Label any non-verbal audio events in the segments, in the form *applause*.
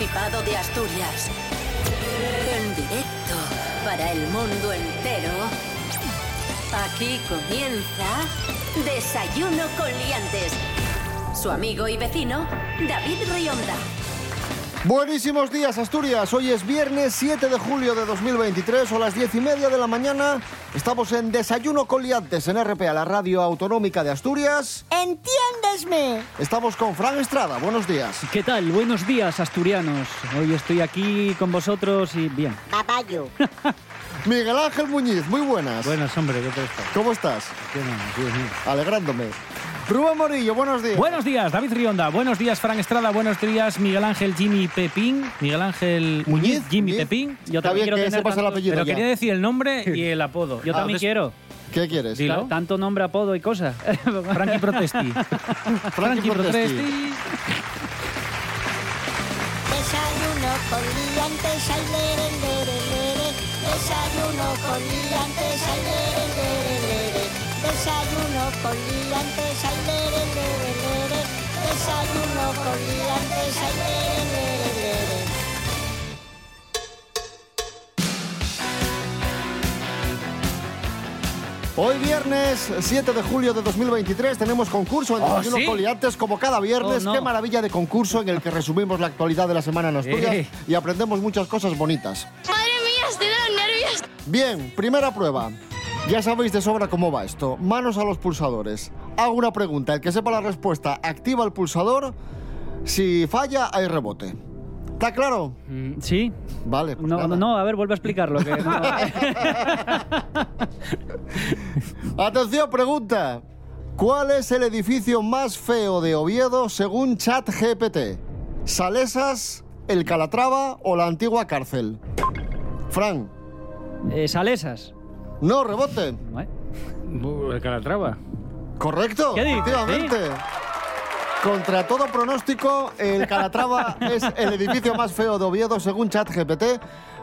Principado de Asturias. En directo para el mundo entero. Aquí comienza Desayuno con Liantes. Su amigo y vecino, David Rionda. Buenísimos días, Asturias. Hoy es viernes 7 de julio de 2023, a las 10 y media de la mañana. Estamos en Desayuno con Liantes en RPA, la radio autonómica de Asturias. Estamos con Fran Estrada. Buenos días. ¿Qué tal? Buenos días, asturianos. Hoy estoy aquí con vosotros y bien. Papayo. *laughs* Miguel Ángel Muñiz, muy buenas. Buenas, hombre, ¿qué tal estás? ¿Cómo estás? Qué bueno, Dios mío. Alegrándome. Rubén Morillo, buenos días. Buenos días, David Rionda. Buenos días, Fran Estrada. Buenos días, Miguel Ángel Jimmy Pepín. Miguel Ángel Muñiz, Jimmy Muñiz. Pepín. Yo Está también bien quiero que tener sepas el apellido Pero ya. quería decir el nombre y el apodo. Yo también Entonces, quiero. ¿Qué quieres? Dilo. Tanto nombre, apodo y cosas. Frankie Protesti. Frankie Protesti. Desayuno con liantes, ay, lere, lere, lere. Desayuno con liantes, ay, lere, lere, lere. Desayuno con liantes, ay, lere, lere, lere. Desayuno con liantes, lere, lere, lere. Hoy viernes 7 de julio de 2023 tenemos concurso en Oh, ¿sí? con Liantes como cada viernes. Oh, no. Qué maravilla de concurso en el que resumimos la actualidad de la semana en Asturias Eh. y aprendemos muchas cosas bonitas. Madre mía, estoy de los nervios. Bien, primera prueba. Ya sabéis de sobra cómo va esto. Manos a los pulsadores. Hago una pregunta. El que sepa la respuesta activa el pulsador. Si falla, hay rebote. ¿Está claro? Mm, ¿Sí? Vale. pues No, nada. no, no, a ver, vuelve a explicarlo. Que no. *laughs* Atención, pregunta. ¿Cuál es el edificio más feo de Oviedo según ChatGPT? ¿Salesas, el Calatrava o la antigua cárcel? Fran. Eh, Salesas. No, rebote. ¿Vale? El Calatrava. Correcto, ¿Qué dices? efectivamente. Contra todo pronóstico, el Calatrava *laughs* es el edificio más feo de Oviedo según ChatGPT.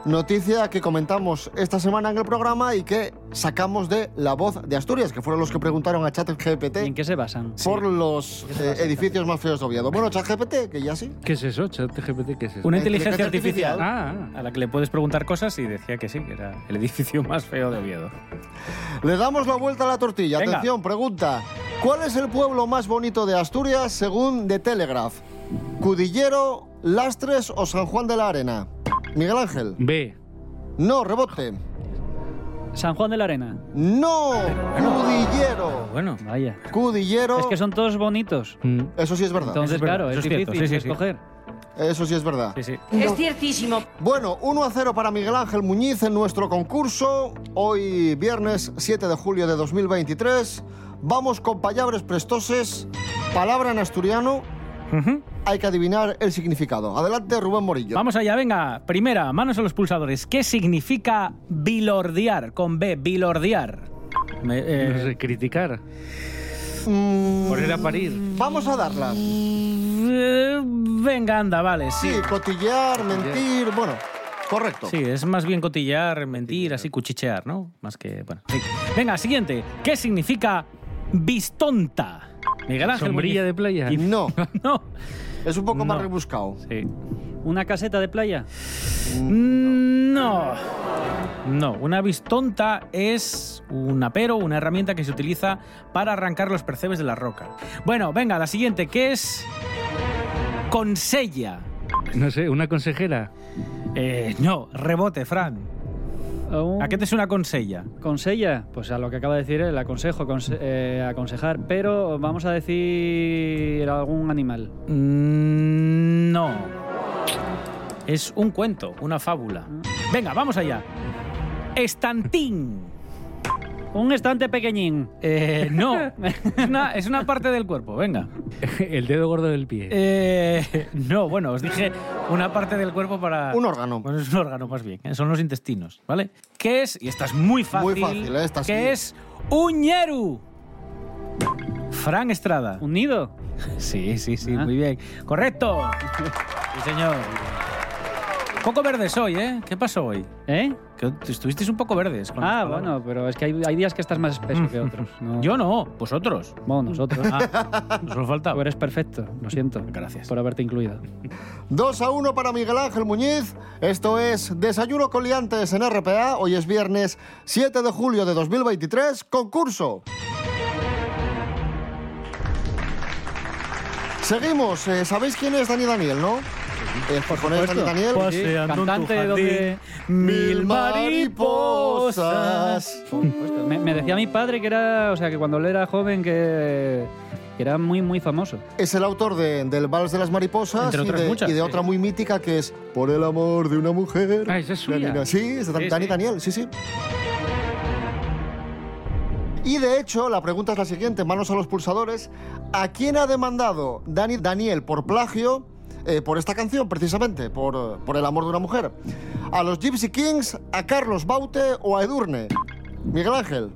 Noticia que comentamos esta semana en el programa y que sacamos de La Voz de Asturias, que fueron los que preguntaron a ChatGPT ¿Y en qué se basan? por los eh, edificios más feos de Oviedo. Bueno, ChatGPT, que ya sí. ¿Qué es eso? ChatGPT, ¿qué es eso? Una inteligencia inteligencia artificial Ah, a la que le puedes preguntar cosas y decía que sí, que era el edificio *laughs* más feo de Oviedo. Le damos la vuelta a la tortilla. Venga. Atención, pregunta. ¿Cuál es el pueblo más bonito de Asturias según The Telegraph? ¿Cudillero, Lastres o San Juan de la Arena? Miguel Ángel. B. No, rebote. San Juan de la Arena. No, Cudillero. Bueno, Vaya. Cudillero. Es que son todos bonitos. Mm. Eso sí es verdad. Entonces, es verdad, claro, eso es difícil sí, sí, sí. escoger. Eso sí es verdad. sí, sí. Es ciertísimo. Bueno, 1 a 0 para Miguel Ángel Muñiz en nuestro concurso. Hoy, viernes 7 de julio de 2023. Vamos con palabras prestoses. Palabra en asturiano. Ujú. Hay que adivinar el significado. Adelante, Rubén Morillo. Vamos allá, venga. Primera, manos a los pulsadores. ¿Qué significa bilordiar? Con B, bilordiar. Me- eh, No sé, criticar. Mm, Poner a parir. Vamos a darla. eh, venga, anda, vale, sí. Sí, cotillear, mentir. Bueno, correcto. Sí, es más bien cotillar, mentir, así cuchichear, ¿no? Más que, bueno. sí. Venga, siguiente. ¿Qué significa bistonta? Miguel Ángel. Sombrilla de playa. No, *laughs* No. es un poco más No. rebuscado. Sí. ¿Una caseta de playa? Mm, No. No, una bistonta es un apero, una herramienta que se utiliza para arrancar los percebes de la roca. Bueno, venga, la siguiente, ¿qué es consella? No sé, una consejera. Eh, no, rebote, Fran. ¿Un ¿A qué te suena consella? ¿Consella? Pues a lo que acaba de decir él, aconsejo, conse- eh, aconsejar. Pero vamos a decir algún animal. Mm, No. Es un cuento, una fábula. Venga, vamos allá. Estantín. Un estante pequeñín. Eh, no, *laughs* es una, es una parte del cuerpo, venga. El dedo gordo del pie. Eh, *laughs* no, bueno, os dije una parte del cuerpo para... Un órgano. Bueno, es un órgano más bien, ¿eh? son los intestinos, ¿vale? ¿Qué es? Y esta es muy fácil. Muy fácil, ¿eh? Esta sí. ¿Qué es? Uñeru. Fran Estrada. ¿Un nido? *laughs* Sí, sí, sí, Ah. muy bien. Correcto. Sí, señor. Poco verdes hoy, ¿eh? ¿Qué pasó hoy? ¿Eh? Que estuvisteis un poco verdes. con Ah, bueno, pero es que hay, hay días que estás más espeso que *laughs* otros. No. Yo no, vosotros. Bueno, nosotros. Ah, solo Tú faltaba. eres perfecto, lo siento. Gracias. Por haberte incluido. 2 a 1 para Miguel Ángel Muñiz. Esto es Desayuno con Liantes en RPA. Hoy es viernes 7 de julio de 2023. Concurso. Seguimos. Eh, ¿Sabéis quién es Dani Daniel, no? El japonés Dani Daniel. Sí, cantante donde mil mariposas. Me, me decía mi padre que era, o sea, que cuando él era joven que, que era muy muy famoso. Es el autor de- del Vals de las Mariposas Entre y, de, muchas, y de sí. otra muy mítica que es Por el amor de una mujer. Ah, esa es suya. Dani- Sí, es de Sí, Dani sí. Daniel, sí, sí. Y de hecho, la pregunta es la siguiente, manos a los pulsadores. ¿A quién ha demandado Dani Daniel por plagio eh, por esta canción, precisamente, por, por el amor de una mujer? ¿A los Gypsy Kings, a Carlos Baute o a Edurne? Miguel Ángel.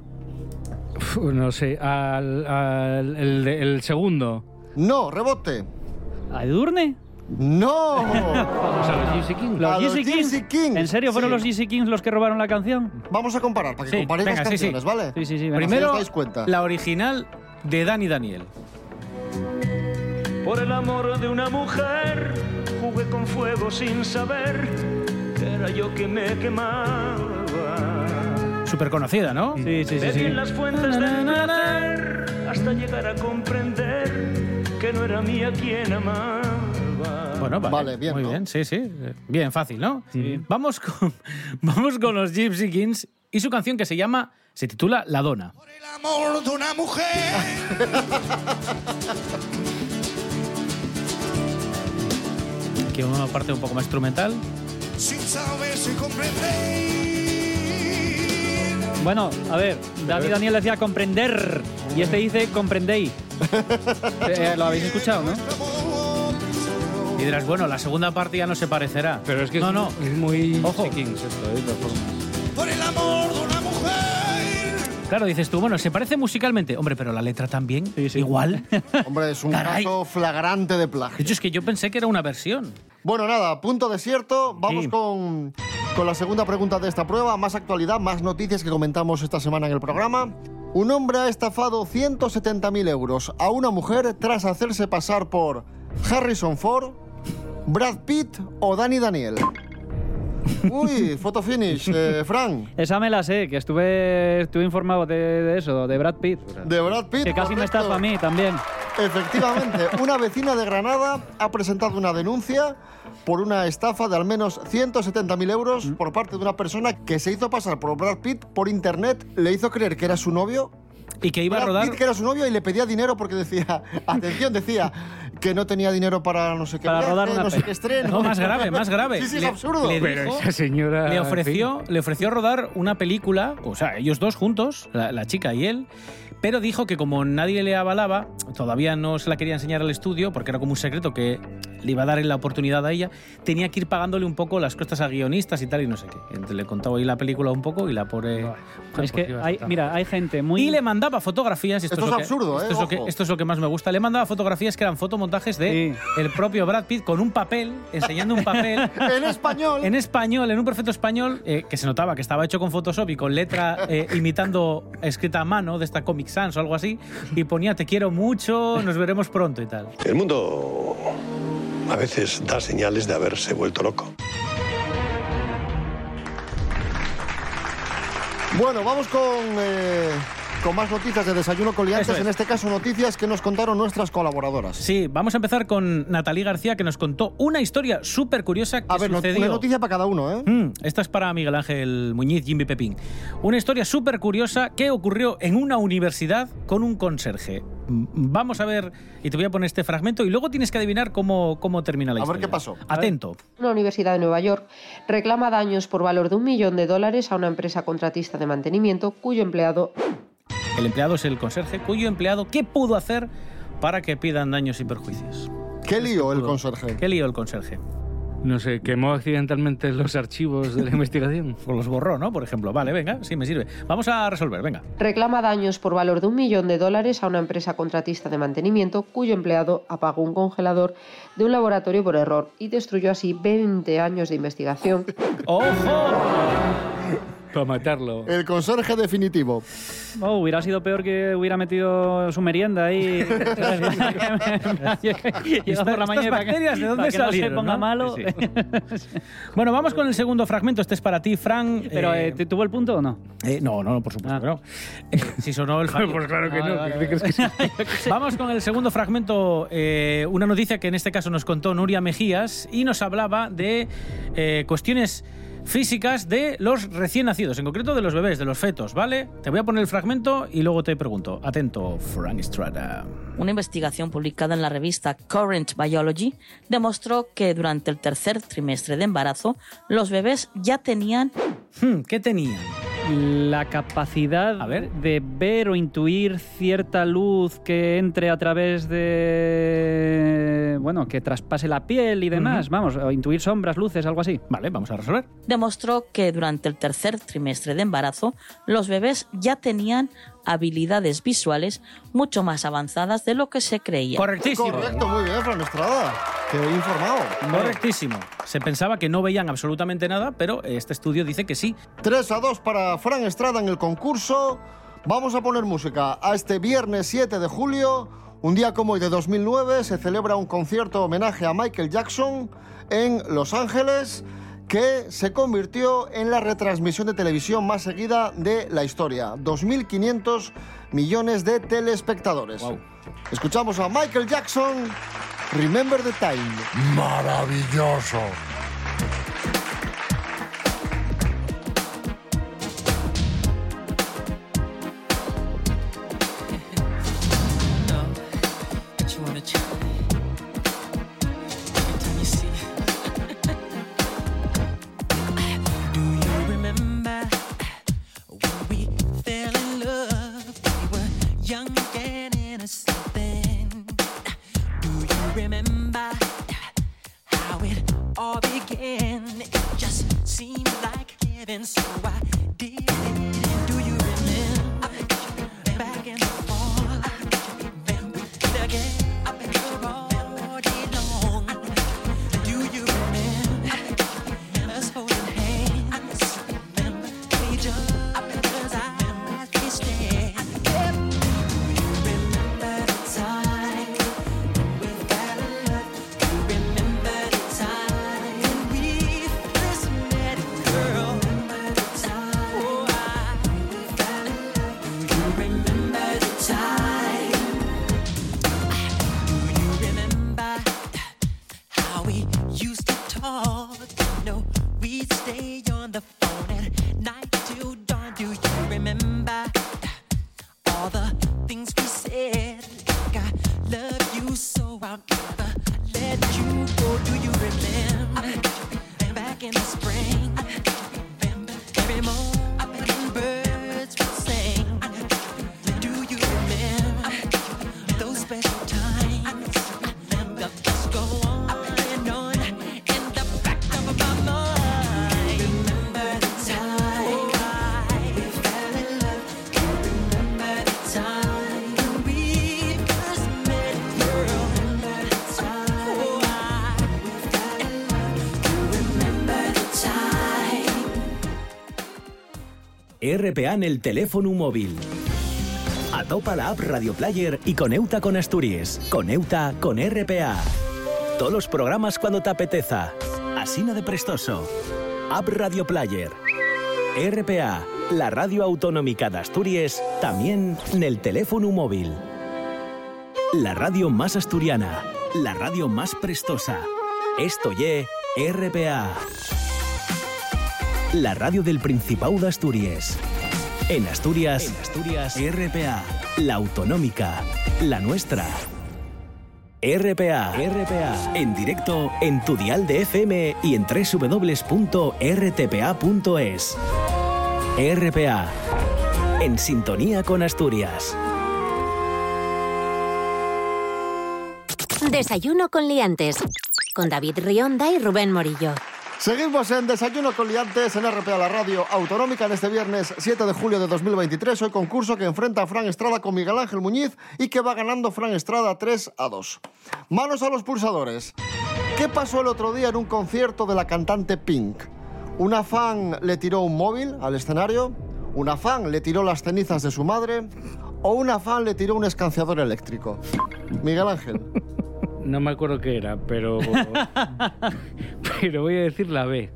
Uf, no sé, al, al- el, segundo. No, rebote. ¿A Edurne? No. Vamos a los Gypsy Kings. ¿Los A los GC Kings? GC Kings, ¿En serio fueron sí. los GC Kings los que robaron la canción? Vamos a comparar, para que Sí, comparéis venga, las sí, sí. canciones, ¿vale? Sí, sí, sí. venga. Primero, os dais cuenta. la original de Dani Daniel. Por el amor de una mujer jugué con fuego sin saber que era yo que me quemaba. Súper conocida, ¿no? Sí, sí, sí. Bebí sí. en las fuentes del placer hasta llegar a comprender que no era mía quien amaba. Bueno, vale, Vale, bien, Muy ¿no? bien, sí, sí. Bien, fácil, ¿no? Vamos, con, *laughs* vamos con los Gypsy Kings y su canción que se llama, se titula La Dona. el amor de una mujer. *laughs* Aquí una parte un poco más instrumental. sin saber si comprender. Bueno, a ver, Dani Daniel decía comprender y este dice comprendéis. *laughs* Eh, ¿Lo habéis escuchado, no? Y dirás, bueno, la segunda parte ya no se parecerá. Pero es que no, es, no. es muy Ojo. Esto, ¿eh? Por el amor de. Claro, dices tú, bueno, se parece musicalmente. Hombre, pero la letra también. Igual. *laughs* Hombre, es un Caray. caso flagrante de De plagio. hecho, es que yo pensé que era una versión. Bueno, nada, punto desierto. Vamos Sí. con, con la segunda pregunta de esta prueba. Más actualidad, más noticias que comentamos esta semana en el programa. Un hombre ha estafado 170.000 euros a una mujer tras hacerse pasar por Harrison Ford, Brad Pitt o Danny Daniel. *laughs* Uy, foto finish, eh, Frank. Esa me la sé, que estuve, estuve informado de, de eso, de Brad Pitt. De Brad Pitt. Que casi me estafa a mí también. Efectivamente, una vecina de Granada ha presentado una denuncia por una estafa de al menos 170.000 euros por parte de una persona que se hizo pasar por Brad Pitt por internet, le hizo creer que era su novio. Y que iba a rodar. Pitt que era su novio y le pedía dinero porque decía, *laughs* atención, decía que no tenía dinero para no sé qué Para viaje, rodar una no sé qué estreno. No, más grave, más *laughs* grave. Sí, sí, es Le- absurdo. le Pero dijo- esa señora. Le en ofreció, le ofreció rodar una película, o sea, ellos dos juntos, la, la chica y él, pero dijo que como nadie le avalaba, todavía no se la quería enseñar al estudio, porque era como un secreto que le iba a dar la oportunidad a ella, tenía que ir pagándole un poco las costas a guionistas y tal, y no sé qué. Entonces le contaba ahí la película un poco y la pobre... Es que hay, mira, hay gente muy. Y le mandaba fotografías. Esto, es que- absurdo, ¿eh? Esto es, lo que, esto es lo que más me gusta. Le mandaba fotografías que eran fotomontajes de Sí. el propio Brad Pitt con un papel, enseñando un papel *laughs* En español. en español, en un perfecto español, eh, que se notaba que estaba hecho con Photoshop y con letra eh, imitando escrita a mano de esta Comic Sans o algo así, y ponía te quiero mucho, nos veremos pronto y tal. El mundo a veces da señales de haberse vuelto loco. Bueno, vamos con, eh, con más noticias de Desayuno Coliantes. Es. En este caso, noticias que nos contaron nuestras colaboradoras. Sí, vamos a empezar con Natalie García, que nos contó una historia súper curiosa que A ver, sucedió... una noticia para cada uno, ¿eh? Mm, esta es para Miguel Ángel Muñiz, Jimmy Pepín. Una historia súper curiosa que ocurrió en una universidad con un conserje. Vamos a ver, y te voy a poner este fragmento y luego tienes que adivinar cómo, cómo termina la A ver historia. qué pasó. Atento. Una universidad de Nueva York reclama daños por valor de un millón de dólares a una empresa contratista de mantenimiento cuyo empleado El empleado es el conserje, cuyo empleado, ¿qué pudo hacer para que pidan daños y perjuicios? ¿Qué lío el conserje? ¿Qué lío el conserje? No sé, quemó accidentalmente los archivos de la *laughs* investigación. O los borró, ¿no? Por ejemplo. Vale, venga, sí, me sirve. Vamos a resolver, venga. Reclama daños por valor de un millón de dólares a una empresa contratista de mantenimiento cuyo empleado apagó un congelador de un laboratorio por error y destruyó así 20 años de investigación. *laughs* ¡Ojo! Para matarlo. El conserje definitivo. Oh, hubiera sido peor que hubiera metido su merienda ahí. *laughs* *laughs* Llega por la mañana bacterias, ¿de dónde para que no se ponga no? malo. Sí, *laughs* Bueno, vamos con el segundo fragmento. Este es para ti, Fran. Pero, Eh, eh, ¿te- ¿tuvo el punto o no? eh, no, no, por supuesto Ah. que no. Si sonó el fallo. Pues claro que Vale, no. vale, ¿qué crees que sí? Vamos con el segundo fragmento, eh, una noticia que en este caso nos contó Nuria Mejías y nos hablaba de eh, cuestiones físicas de los recién nacidos, en concreto de los bebés, de los fetos, ¿vale? Te voy a poner el fragmento y luego te pregunto. Atento, Frank Estrada. Una investigación publicada en la revista Current Biology demostró que durante el tercer trimestre de embarazo los bebés ya tenían Hmm, ¿Qué tenían? La capacidad A ver. de ver o intuir cierta luz que entre a través de. Bueno, que traspase la piel y demás. Vamos, o intuir sombras, luces, algo así. Vale, vamos a resolver. demostró que durante el tercer trimestre de embarazo los bebés ya tenían habilidades visuales mucho más avanzadas de lo que se creía. Correctísimo. Correcto, muy bien, Fran Estrada. Te he informado. Correctísimo. Se pensaba que no veían absolutamente nada, pero este estudio dice que sí. 3 a 2 para Fran Estrada en el concurso. Vamos a poner música a este viernes 7 de julio. Un día como hoy de 2009 se celebra un concierto homenaje a Michael Jackson en Los Ángeles que se convirtió en la retransmisión de televisión más seguida de la historia. 2.500 millones de telespectadores. Escuchamos a Michael Jackson, Remember the Time. Maravilloso. Remember how it all began? It just seemed like heaven, so I did it. Do you remember back in I'll never let you go. Do you remember back in the spring? RPA en el teléfono móvil. Atopa la app Radio Player y coneuta con Asturias. Coneuta con RPA. Todos los programas cuando te apeteza. Asina de prestoso. App Radio Player. RPA, la radio autonómica de Asturias, también en el teléfono móvil. La radio más asturiana, la radio más prestosa. Esto ye RPA. La radio del Principado de Asturias. En Asturias, en Asturias, RPA, la autonómica, la nuestra. RPA, RPA, en directo en tu dial de FM y en www.rtpa.es. RPA, en sintonía con Asturias. Desayuno con liantes. con David Rionda y Rubén Morillo. Seguimos en Desayuno con Liantes en RPA, la radio autonómica, en este viernes 7 de julio de 2023. Hoy concurso que enfrenta a Fran Estrada con Miguel Ángel Muñiz y que va ganando Fran Estrada 3 a 2. Manos a los pulsadores. ¿Qué pasó el otro día en un concierto de la cantante Pink? ¿Una fan le tiró un móvil al escenario? ¿Una fan le tiró las cenizas de su madre? ¿O una fan le tiró un escanciador eléctrico? Miguel Ángel. No me acuerdo qué era, pero. *laughs* pero voy a decir la B.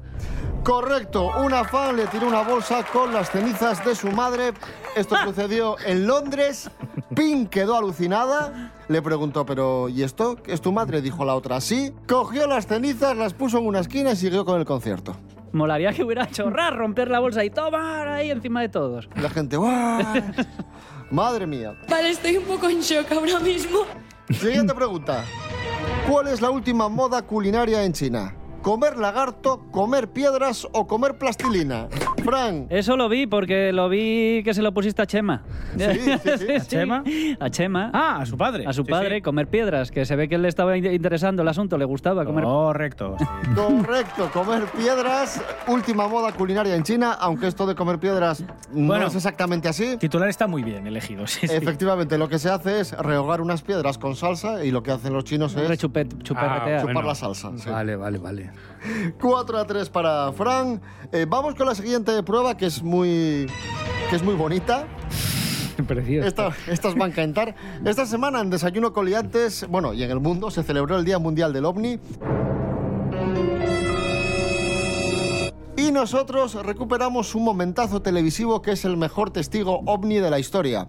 Correcto, una fan le tiró una bolsa con las cenizas de su madre. Esto *laughs* sucedió en Londres. Pink quedó alucinada. Le preguntó, pero ¿y esto? ¿Es tu madre? Dijo la otra, sí. Cogió las cenizas, las puso en una esquina y siguió con el concierto. Molaría que hubiera hecho rar, romper la bolsa y tomar ahí encima de todos. La gente, ¡guau! *laughs* Madre mía. Vale, estoy un poco en shock ahora mismo. Siguiente pregunta. ¿Cuál es la última moda culinaria en China? ¿Comer lagarto, comer piedras o comer plastilina? Fran. Eso lo vi porque lo vi que se lo pusiste a Chema. Sí, sí, sí. *laughs* ¿A Chema? A Chema. Ah, a su padre. A su Sí, padre, sí. comer piedras, que se ve que le estaba in- interesando el asunto, le gustaba comer. Correcto. sí. Correcto, comer piedras. Última moda culinaria en China, aunque esto de comer piedras no Bueno. es exactamente así. Titular está muy bien elegido. Sí, sí. Efectivamente, lo que se hace es rehogar unas piedras con salsa y lo que hacen los chinos es Rechupet- chuperretear. chupar bueno. la salsa. sí. Vale, vale, vale. 4 a 3 para Fran. Eh, vamos con la siguiente prueba que es muy que es muy bonita. *laughs* Precioso. Estas van a encantar. Esta semana en Desayuno Coliantes, bueno, y en el mundo se celebró el Día Mundial del OVNI. Y nosotros recuperamos un momentazo televisivo que es el mejor testigo ovni de la historia.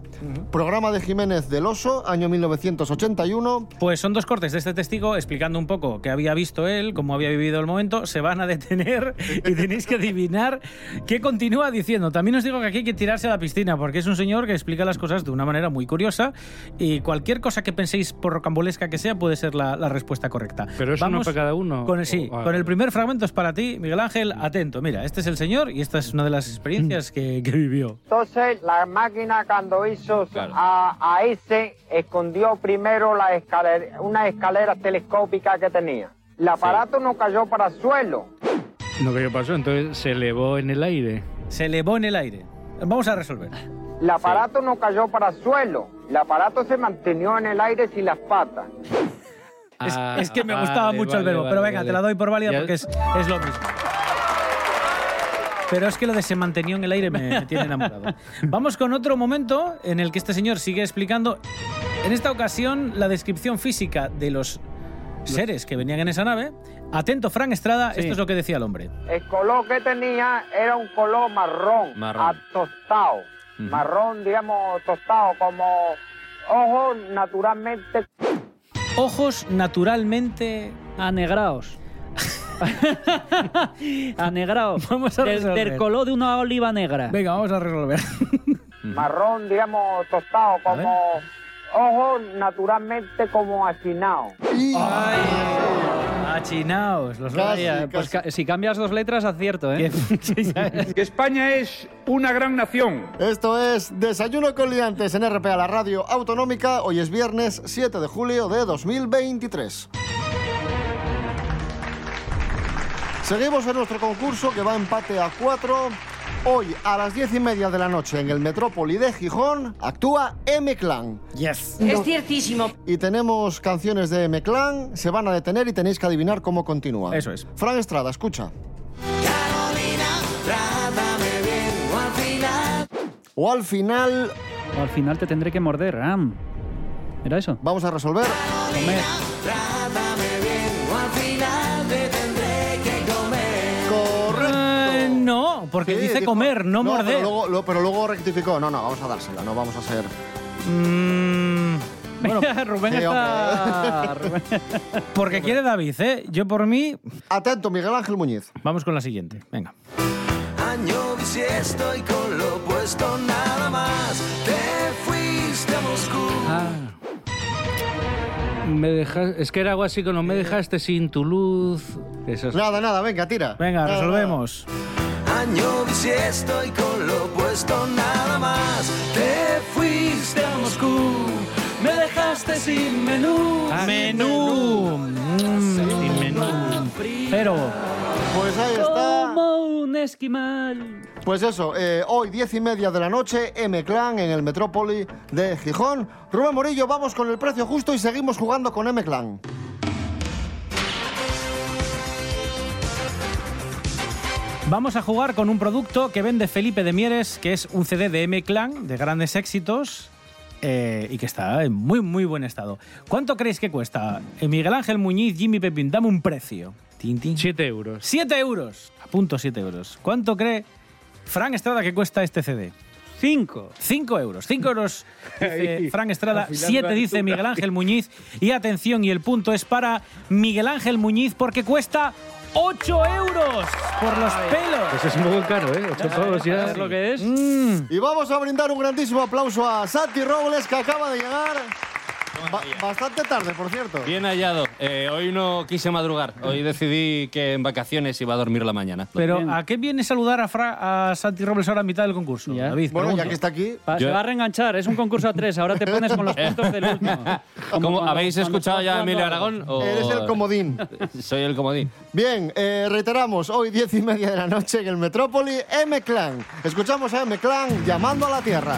Programa de Jiménez del Oso, año 1981. Pues son dos cortes de este testigo explicando un poco qué había visto él, cómo había vivido el momento. Se van a detener y tenéis que adivinar qué continúa diciendo. También os digo que aquí hay que tirarse a la piscina porque es un señor que explica las cosas de una manera muy curiosa y cualquier cosa que penséis por rocambolesca que sea puede ser la, la respuesta correcta. Pero es uno para cada uno. Con el, sí, O- con el primer fragmento es para ti, Miguel Ángel. Atento, mira, este es el señor y esta es una de las experiencias que, que vivió. Entonces, la máquina cuando hizo a, a ese, escondió primero la escalera, una escalera telescópica que tenía. El aparato no cayó para el suelo. No, ¿qué pasó? Entonces se elevó en el aire. Se elevó en el aire. Vamos a resolver. El aparato no cayó para el suelo. El aparato se mantenió en el aire sin las patas. Es, Ah, es que me vale, gustaba mucho el vale, verbo, vale, pero venga, vale. te la doy por válida porque es, es lo mismo. Pero es que lo de se mantenió en el aire me, me tiene enamorado. *laughs* Vamos con otro momento en el que este señor sigue explicando, en esta ocasión, la descripción física de los seres que venían en esa nave. Atento, Frank Estrada, Sí. esto es lo que decía el hombre. El color que tenía era un color marrón, Marrón. tostado. Marrón, digamos, tostado, como ojos naturalmente Ojos naturalmente... Anegraos. *laughs* Anegraos. Vamos a del, resolver. del color de una oliva negra. Venga, vamos a resolver. *laughs* marrón, digamos, tostado, como ojos naturalmente como achinados. Achinaos, los Casi, Vaya, pues ca- si cambias dos letras, acierto, ¿eh? *laughs* Que España es una gran nación. Esto es Desayuno con Liantes en RPA, la radio autonómica. Hoy es viernes 7 de julio de 2023. Seguimos en nuestro concurso que va empate a 4. Hoy a las 10 y media de la noche en el Metrópoli de Gijón actúa M-Clan. Yes. Es ciertísimo. Y tenemos canciones de M-Clan, se van a detener y tenéis que adivinar cómo continúa. Eso es. Fran Estrada, escucha. O al final, O al final te tendré que morder, Ram. ¿Era eso? vamos a resolver. Comer. Correcto. Porque Sí, dice dijo- comer, no, morder. Pero luego, lo- pero luego rectificó. No, no, vamos a dársela, no vamos a ser. Mm, Bueno, Rubén sí, está... Rubén- *laughs* porque quiere David, ¿eh? Yo por mí... Atento, Miguel Ángel Muñiz. Vamos con la siguiente. Venga. Año si estoy con lo opuesto nada más. Te fuiste a Moscú. Ah. Me dejas, es que era algo así como me dejaste sin tu luz. Eso es- Nada, nada, venga, tira. Venga, Nada, resolvemos año bisiesto y con lo puesto nada más. Te fuiste a Moscú, me dejaste sin menú. Ah, a menú. Mm, sin menú. Pero. Pues ahí está. Como un esquimal. Pues eso, eh, hoy diez y media de la noche, M-Clan en el Metrópoli de Gijón. Rubén Morillo, vamos con el precio justo y seguimos jugando con M-Clan. Vamos a jugar con un producto que vende Felipe de Mieres, que es un CD de M-Clan de grandes éxitos eh, y que está en muy, muy buen estado. ¿Cuánto creéis que cuesta? Eh, Miguel Ángel Muñiz, Jimmy Pepín, dame un precio. 7 euros. 7 euros. Apunto 7 euros. ¿Cuánto cree Fran Estrada que cuesta este CD? 5. 5 euros. 5 euros *laughs* dice Ahí, Fran Estrada, afilando 7 la dice. Miguel Ángel Muñiz. Y atención, y el punto es para Miguel Ángel Muñiz porque cuesta 8 euros por los pelos. Pues es un poco caro, ¿eh? 8 pavos ya. ¿Sabes lo que es? Y vamos a brindar un grandísimo aplauso a Santi Robles, que acaba de llegar. Ba- bastante tarde, por cierto. Bien hallado. Eh, hoy no quise madrugar. Hoy decidí que en vacaciones iba a dormir la mañana. Pero ¿a qué viene saludar a, Fra- a Santi Robles ahora a mitad del concurso? David, Bueno, pregunto. ya que está aquí. Se va a reenganchar, es un concurso a tres. Ahora te pones con los *laughs* puntos del último. ¿Cómo, ¿Habéis cuando escuchado ya a Emilio. Aragón? o- Eres el comodín. Soy el comodín. Bien, eh, reiteramos, hoy diez y media de la noche en el Metrópoli, M-Clan. Escuchamos a M-Clan llamando a la Tierra.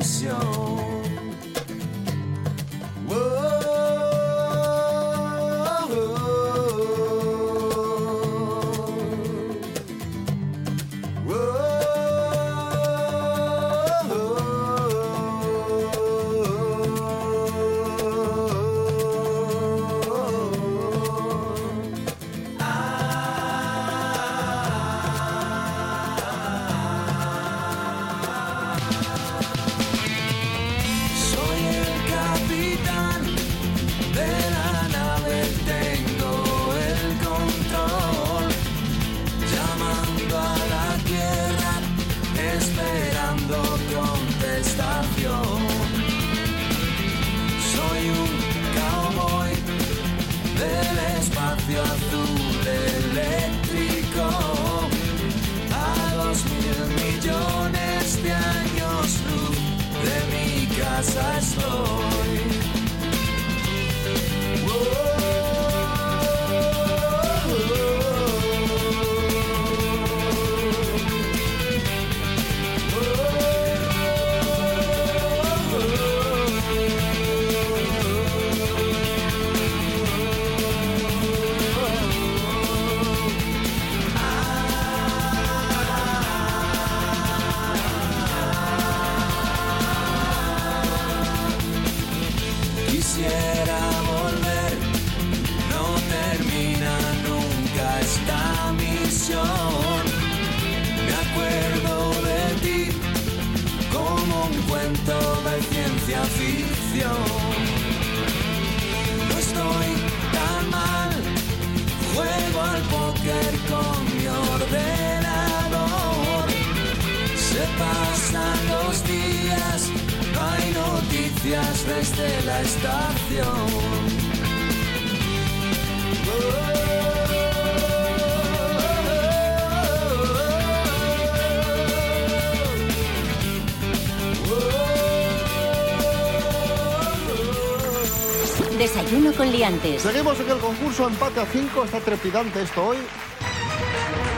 canción. Desde la estación. Desayuno con liantes. Seguimos en el concurso empate a 5, está trepidante esto hoy.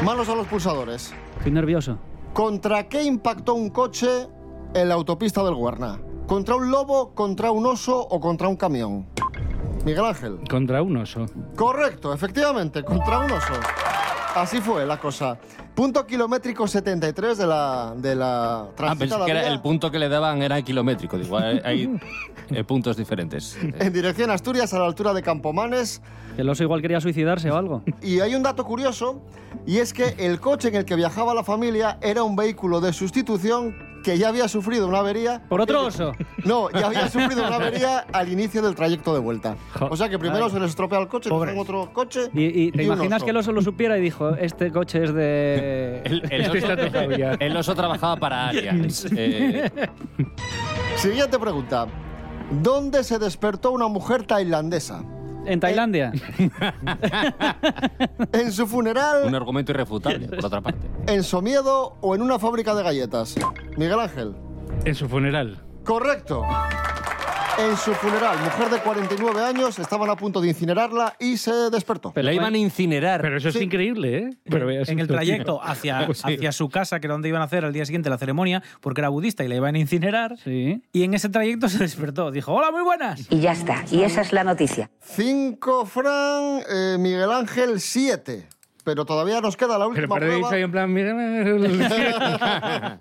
Manos a los pulsadores. Estoy nervioso. ¿Contra qué impactó un coche en la autopista del Guerna? ¿Contra un lobo, contra un oso o contra un camión? Miguel Ángel. Contra un oso. Correcto, efectivamente, contra un oso. Así fue la cosa. Punto kilométrico 73 de la, de la Ah, pensé que era el punto que le daban era kilométrico. Digo, hay, hay, eh, puntos diferentes. en dirección a Asturias a la altura de Campomanes. El oso igual quería suicidarse o algo. *laughs* Y hay un dato curioso, y es que el coche en el que viajaba la familia era un vehículo de sustitución que ya había sufrido una avería. ¿Por otro oso? No, ya había sufrido una avería al inicio del trayecto de vuelta. O sea que primero Ay. se les estropea el coche, cogen otro coche. Y, y te y imaginas oso. que el oso lo supiera y dijo, este coche es de... *laughs* El, el oso, *laughs* el oso trabajaba para Arias. Eh, Siguiente pregunta. ¿Dónde se despertó una mujer tailandesa? En Tailandia. *laughs* ¿En su funeral, un argumento irrefutable, por otra parte. en Somiedo o en una fábrica de galletas? Miguel Ángel. En su funeral. Correcto. En su funeral, mujer de 49 años, estaban a punto de incinerarla y se despertó. La iban a incinerar. Pero eso es Sí. increíble, ¿eh? Pero en el trayecto hacia, Pues *laughs* sí. hacia su casa, que era donde iban a hacer al día siguiente la ceremonia, porque era budista y la iban a incinerar. Sí. Y en ese trayecto se despertó. Dijo, hola, muy buenas. Y ya está. Y esa es la noticia. 5 Fran, eh, Miguel Ángel 7. Pero todavía nos queda la Pero última perdéis prueba. ahí en plan, mira, *laughs*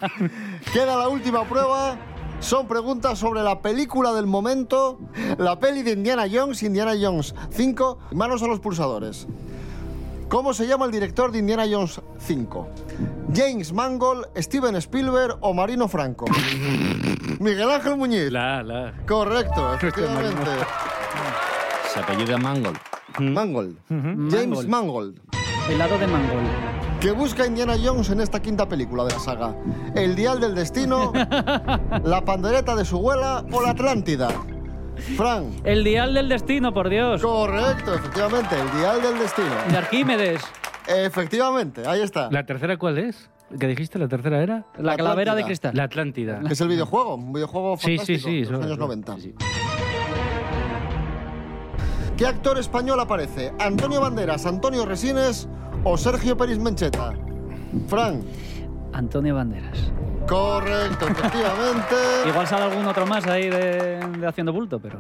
*laughs* Queda la última prueba. Son preguntas sobre la película del momento, la peli de Indiana Jones, Indiana Jones 5, manos a los pulsadores. ¿Cómo se llama el director de Indiana Jones 5? James Mangold, Steven Spielberg o Marino Franco. *laughs* Miguel Ángel Muñiz. La, la. Correcto, *laughs* efectivamente. Se apellida Mangold. Mangold. James Mangold. Helado de mangol. ¿Qué busca Indiana Jones en esta quinta película de la saga? ¿El dial del destino? *laughs* ¿La pandereta de su abuela o la Atlántida? Fran. El dial del destino, por Dios. Correcto, efectivamente, el dial del destino. De Arquímedes. Efectivamente, ahí está. ¿La tercera cuál es? ¿Qué dijiste? ¿La tercera era? La calavera de Atlántida. cristal. La Atlántida. Es el videojuego, un videojuego Sí, sí, fantástico sí, de los eso- años eso- 90. ¿Qué actor español aparece? ¿Antonio Banderas, Antonio Resines o Sergio Peris Mencheta? Fran. Antonio Banderas. Correcto, efectivamente. *laughs* Igual sale algún otro más ahí de, de haciendo bulto, pero...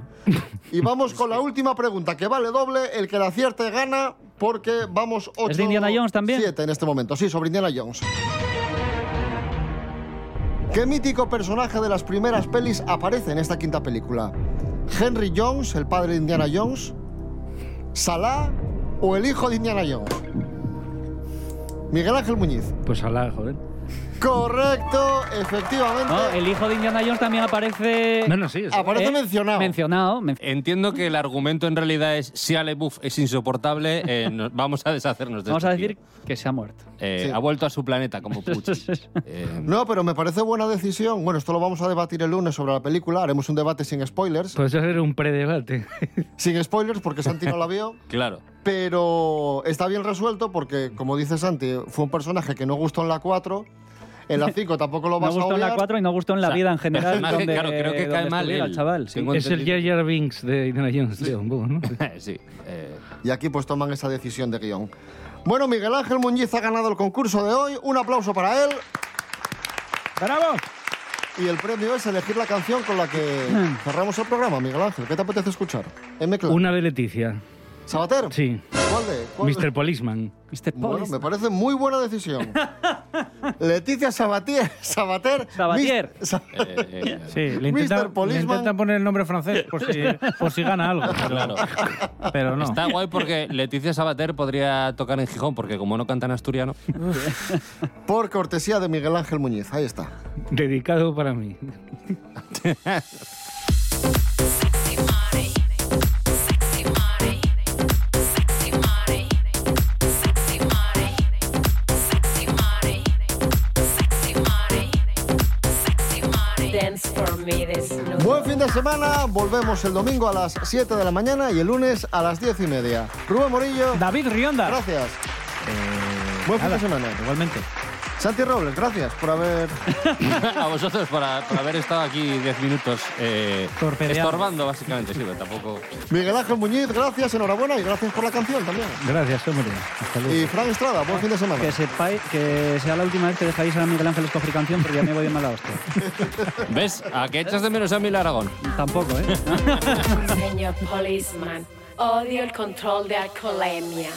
Y vamos con la última pregunta, que vale doble. El que la acierte gana, porque vamos 8... ¿Es de Indiana Jones también? 7 en este momento, sí, sobre Indiana Jones. ¿Qué mítico personaje de las primeras pelis aparece en esta quinta película? ¿Henry Jones, el padre de Indiana Jones? ¿Salah o el hijo de Indiana Jones? Miguel Ángel Muñiz. Pues alá, joder. Correcto, efectivamente. No, el hijo de Indiana Jones también aparece... No, no, sí. Aparece ¿Eh? mencionado. Mencionado. men- Entiendo que el argumento en realidad es si Ale Buff es insoportable, eh, *laughs* nos- vamos a deshacernos de Vamos a este decir que se ha muerto. Eh, Sí. Ha vuelto a su planeta como *laughs* Pucci. Eh, No, pero me parece buena decisión. Bueno, esto lo vamos a debatir el lunes sobre la película. Haremos un debate sin spoilers. Puede ser un predebate. *laughs* Sin spoilers, porque Santi no la vio. claro. Pero está bien resuelto porque, como dice Santi, fue un personaje que no gustó en la 4. En la 5 tampoco lo No vas a gustó en la obviar. 4 y no gustó en la O sea, vida en general. donde, claro, creo que cae mal el chaval. sí. Es el. Jar Jar Binks de Indiana Jones, un poco, ¿no? *laughs* sí. eh, Y aquí pues toman esa decisión de guion. Bueno, Miguel Ángel Muñiz ha ganado el concurso de hoy. Un aplauso para él. ¡Bravo! Y el premio es elegir la canción con la que *clears throat* cerramos el programa, Miguel Ángel. ¿Qué te apetece escuchar? Una de Leticia. ¿Sabater? Sí. ¿Cuál de? cuál de? Mr. Policeman. Mr. Bueno, me parece muy buena decisión. *laughs* Leticia Sabatier, Sabater. Sabatier. Mis- eh, Sí, le Mr. intenta, le Policeman. intenta poner el nombre francés por si, por si gana algo. Pero, Claro. pero no. Está guay porque Leticia Sabater podría tocar en Gijón, porque como no canta en asturiano. Por cortesía de Miguel Ángel Muñiz. Ahí está. Dedicado para mí. *laughs* de semana. Volvemos el domingo a las 7 de la mañana y el lunes a las 10 y media. Rubén Morillo. David Rionda. Gracias. Buen fin nada, de semana. Igualmente. Santi Robles, gracias por haber. *laughs* a vosotros por, por haber estado aquí 10 minutos eh, Torpedeando. estorbando, básicamente. Sí, pero tampoco. Miguel Ángel Muñiz, gracias, enhorabuena y gracias por la canción también. Gracias, hombre. Hasta luego. Y Fran Estrada, buen fin de semana. Que, sepáis, que sea la última vez que dejáis a Miguel Ángel escoger canción porque ya me voy de mala hostia. *laughs* ¿Ves? ¿A qué echas de menos a Mil Aragón? Tampoco, ¿eh? *laughs* Señor policeman, odio el control de alcoholemia.